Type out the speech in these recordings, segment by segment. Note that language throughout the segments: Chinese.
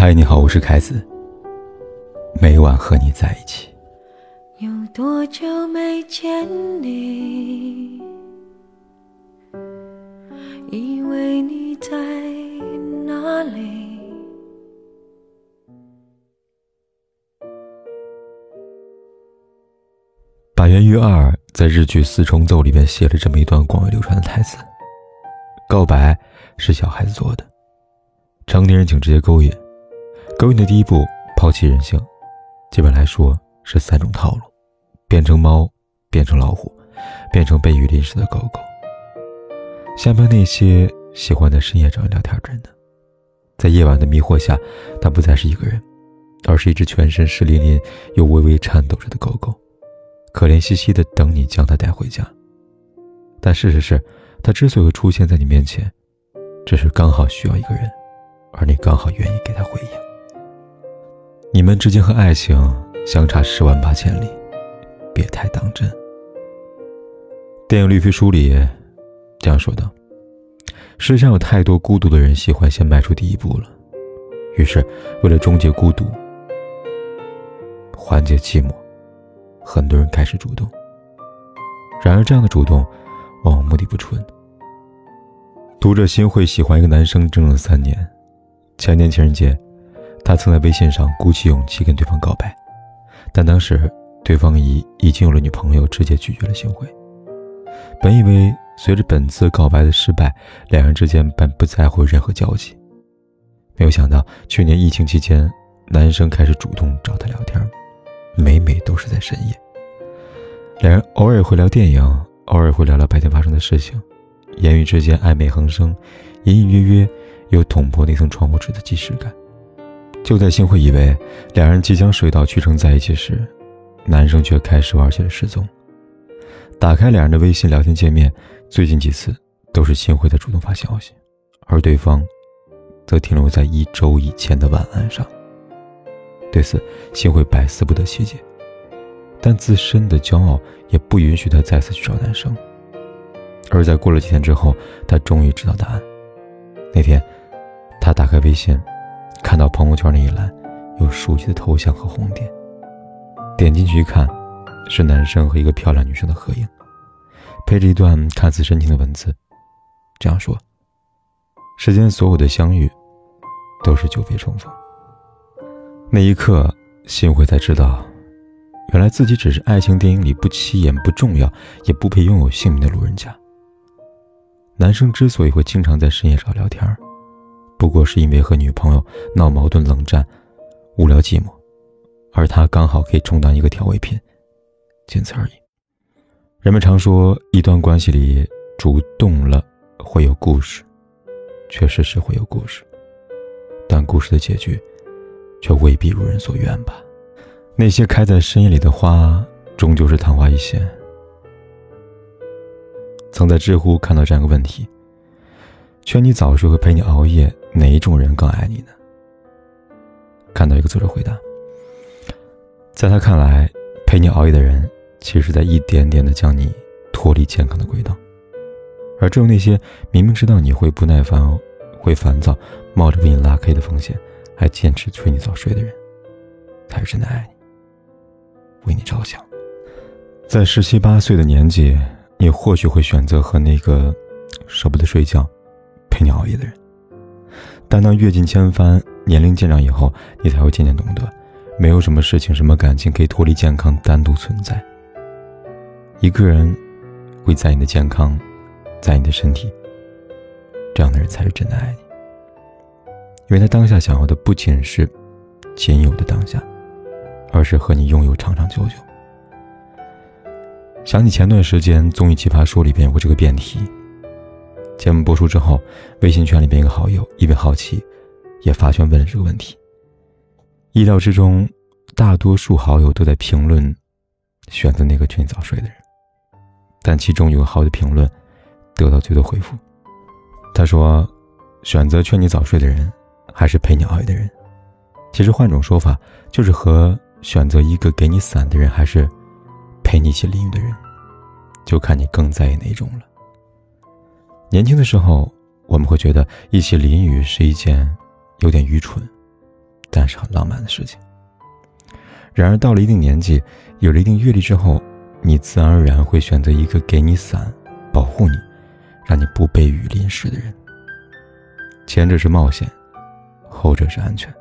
嗨，你好，我是凯子。每晚和你在一起。有多久没见你？以为你在哪里？板垣育二在日剧《四重奏》里边写了这么一段广为流传的台词：“告白是小孩子做的，成年人请直接勾引。勾引的第一步，抛弃人性。”基本来说是三种套路：变成猫，变成老虎，变成被雨淋湿的狗狗。下面那些喜欢在深夜找人聊天的人呢？在夜晚的迷惑下，他不再是一个人，而是一只全身湿淋淋又微微颤抖着的狗狗，可怜兮兮的等你将它带回家。但事实是，它之所以会出现在你面前，只是刚好需要一个人，而你刚好愿意给它回应。你们之间和爱情相差十万八千里，别太当真。电影《绿皮书》里这样说道：“世上有太多孤独的人喜欢先迈出第一步了，于是为了终结孤独、缓解寂寞，很多人开始主动。然而，这样的主动往往目的不纯。读者心会喜欢一个男生整整三年，前年情人节。”他曾在微信上鼓起勇气跟对方告白，但当时对方已已经有了女朋友，直接拒绝了行贿。本以为随着本次告白的失败，两人之间本不再会有任何交集，没有想到去年疫情期间，男生开始主动找他聊天，每每都是在深夜。两人偶尔会聊电影，偶尔会聊聊白天发生的事情，言语之间暧昧横生，隐隐约约有捅破那层窗户纸的即视感。就在新会以为两人即将水到渠成在一起时，男生却开始玩起了失踪。打开两人的微信聊天界面，最近几次都是新会的主动发消息，而对方则停留在一周以前的晚安上。对此，新会百思不得其解，但自身的骄傲也不允许他再次去找男生。而在过了几天之后，他终于知道答案。那天，他打开微信。看到朋友圈那一栏有熟悉的头像和红点，点进去一看，是男生和一个漂亮女生的合影，配着一段看似深情的文字，这样说：“世间所有的相遇，都是久别重逢。”那一刻，幸会才知道，原来自己只是爱情电影里不起眼、不重要、也不配拥有姓名的路人甲。男生之所以会经常在深夜找聊天不过是因为和女朋友闹矛盾、冷战、无聊、寂寞，而他刚好可以充当一个调味品，仅此而已。人们常说，一段关系里主动了会有故事，确实是会有故事，但故事的结局却未必如人所愿吧。那些开在深夜里的花，终究是昙花一现。曾在知乎看到这样一个问题。劝你早睡和陪你熬夜，哪一种人更爱你呢？看到一个作者回答，在他看来，陪你熬夜的人，其实在一点点的将你脱离健康的轨道，而只有那些明明知道你会不耐烦、会烦躁，冒着被你拉黑的风险，还坚持催你早睡的人，才是真的爱你，为你着想。在十七八岁的年纪，你或许会选择和那个舍不得睡觉。陪你熬夜的人，但当阅尽千帆，年龄渐长以后，你才会渐渐懂得，没有什么事情、什么感情可以脱离健康单独存在。一个人会在你的健康，在你的身体，这样的人才是真的爱你，因为他当下想要的不仅是仅有的当下，而是和你拥有长长久久。想起前段时间综艺《奇葩说》里边有过这个辩题。节目播出之后，微信圈里边一个好友因为好奇，也发圈问了这个问题。意料之中，大多数好友都在评论选择那个劝你早睡的人，但其中有个好友的评论得到最多回复。他说：“选择劝你早睡的人，还是陪你熬夜的人？其实换种说法，就是和选择一个给你伞的人，还是陪你一起淋雨的人，就看你更在意哪种了。”年轻的时候，我们会觉得一起淋雨是一件有点愚蠢，但是很浪漫的事情。然而到了一定年纪，有了一定阅历之后，你自然而然会选择一个给你伞，保护你，让你不被雨淋湿的人。前者是冒险，后者是安全。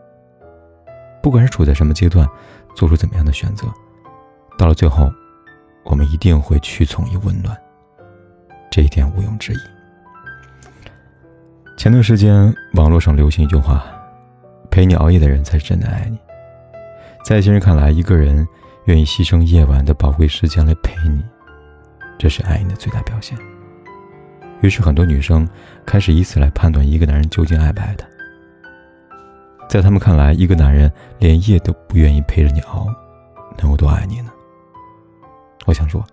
不管是处在什么阶段，做出怎么样的选择，到了最后，我们一定会屈从于温暖，这一点毋庸置疑。前段时间，网络上流行一句话：“陪你熬夜的人才是真的爱你。”在一些人看来，一个人愿意牺牲夜晚的宝贵时间来陪你，这是爱你的最大表现。于是，很多女生开始以此来判断一个男人究竟爱不爱她。在他们看来，一个男人连夜都不愿意陪着你熬，能有多爱你呢？我想说，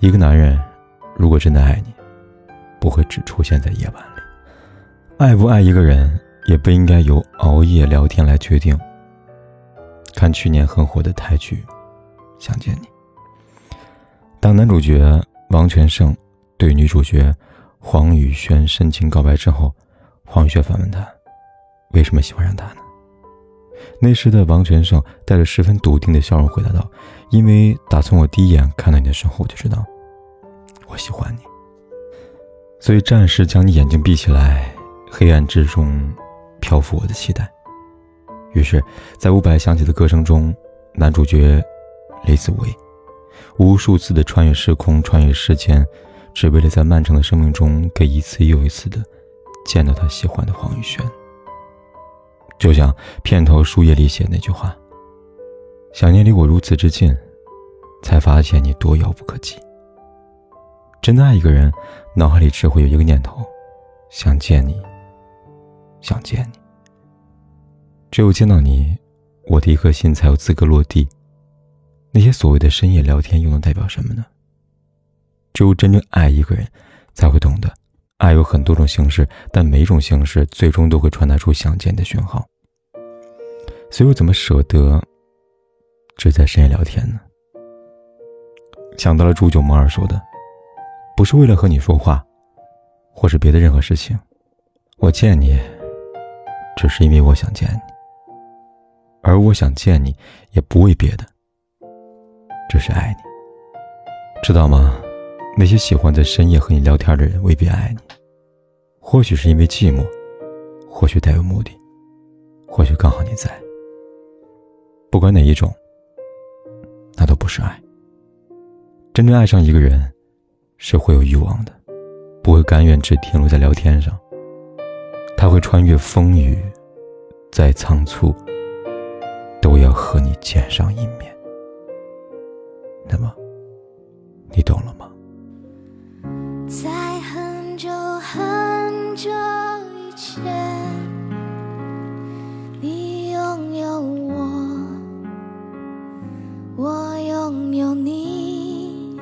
一个男人如果真的爱你，不会只出现在夜晚里。爱不爱一个人，也不应该由熬夜聊天来决定。看去年很火的泰剧《想见你》，当男主角王全胜对女主角黄雨萱深情告白之后，黄雨萱反问他。为什么喜欢上他呢？那时的王全胜带着十分笃定的笑容回答道：“因为打从我第一眼看到你的时候，我就知道我喜欢你，所以暂时将你眼睛闭起来，黑暗之中漂浮我的期待。”于是，在伍佰响起的歌声中，男主角李子维无数次的穿越时空、穿越时间，只为了在漫长的生命中，给一次又一次的见到他喜欢的黄雨萱。就像片头书页里写那句话：“想念离我如此之近，才发现你多遥不可及。”真的爱一个人，脑海里只会有一个念头：想见你，想见你。只有见到你，我的一颗心才有资格落地。那些所谓的深夜聊天，又能代表什么呢？只有真正爱一个人，才会懂得。爱有很多种形式，但每一种形式最终都会传达出想见的讯号。所以我怎么舍得只在深夜聊天呢？想到了祝酒猫儿说的：“不是为了和你说话，或是别的任何事情，我见你，只是因为我想见你。而我想见你，也不为别的，只是爱你，知道吗？”那些喜欢在深夜和你聊天的人未必爱你，或许是因为寂寞，或许带有目的，或许刚好你在。不管哪一种，那都不是爱。真正爱上一个人，是会有欲望的，不会甘愿只停留在聊天上。他会穿越风雨，再仓促，都要和你见上一面。那么，你懂了吗？在很久很久以前，你拥有我，我拥有你。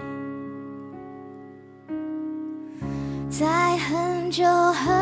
在很久很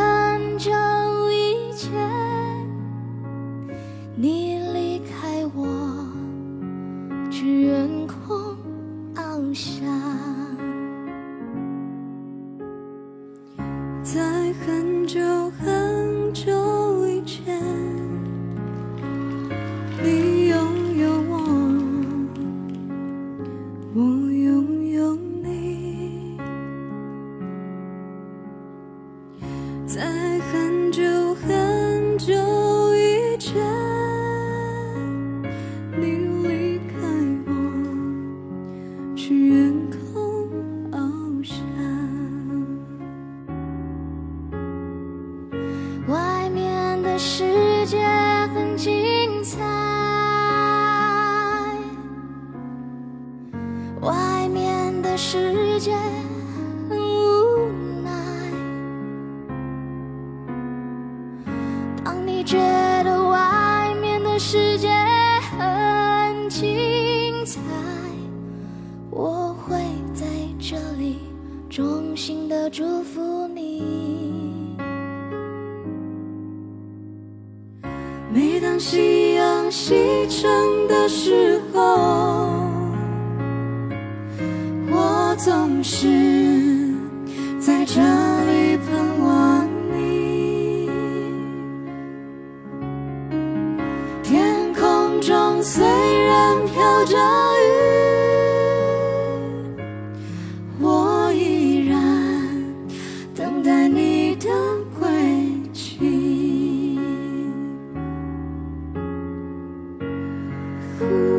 在西城的时候我总是在这里盼望你。天空中虽然飘着外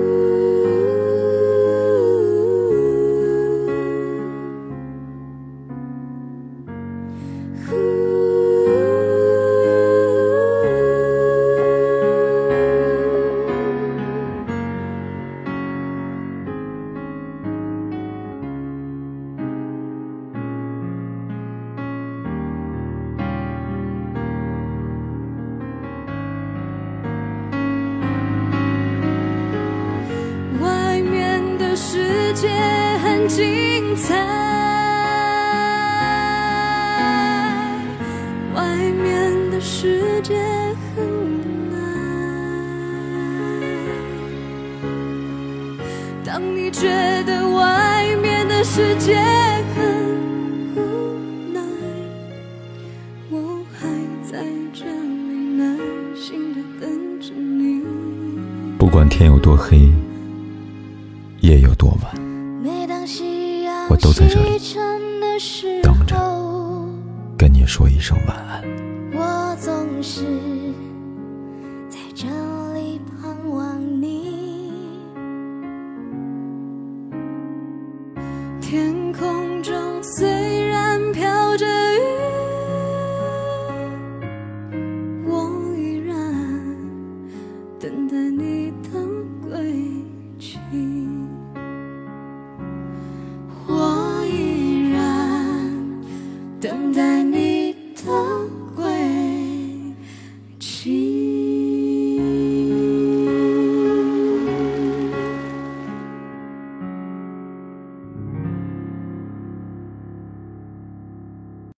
界很精彩，外面的世界很无奈。当你觉得外面的世界很无奈，我还在这里耐心的等着你。不管天有多黑，夜有多晚，我都在这里等着跟你说一声晚安。我总是在这里盼望你。天空